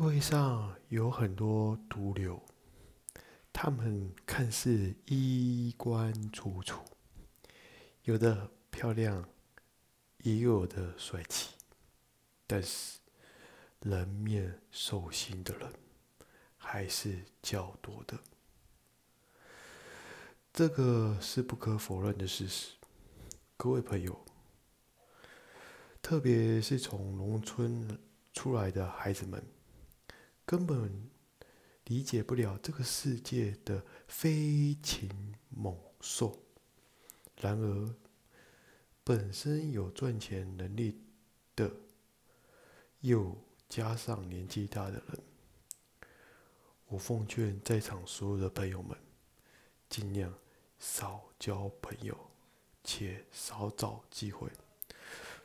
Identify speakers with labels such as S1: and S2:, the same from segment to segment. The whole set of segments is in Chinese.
S1: 会上有很多毒瘤，他们看似衣冠楚楚，有的漂亮，也有的帅气，但是人面兽心的人还是较多的。这个是不可否认的事实，各位朋友，特别是从农村出来的孩子们。根本理解不了这个世界的飞禽猛兽，然而本身有赚钱能力的，又加上年纪大的人，我奉劝在场所有的朋友们，尽量少交朋友，且少找机会，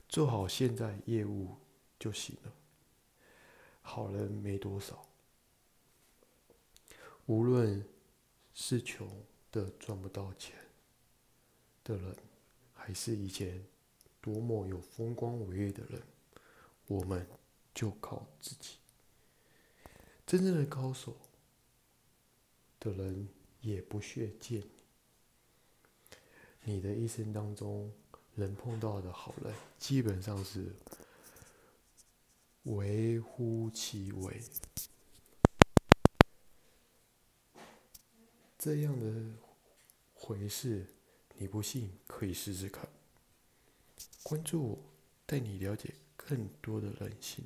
S1: 做好现在业务就行了。好人没多少，无论是穷的赚不到钱的人，还是以前多么有风光伟业的人，我们就靠自己。真正的高手的人也不屑见你。你的一生当中能碰到的好人，基本上是。为乎其微，这样的回事，你不信可以试试看。关注我，带你了解更多的人性。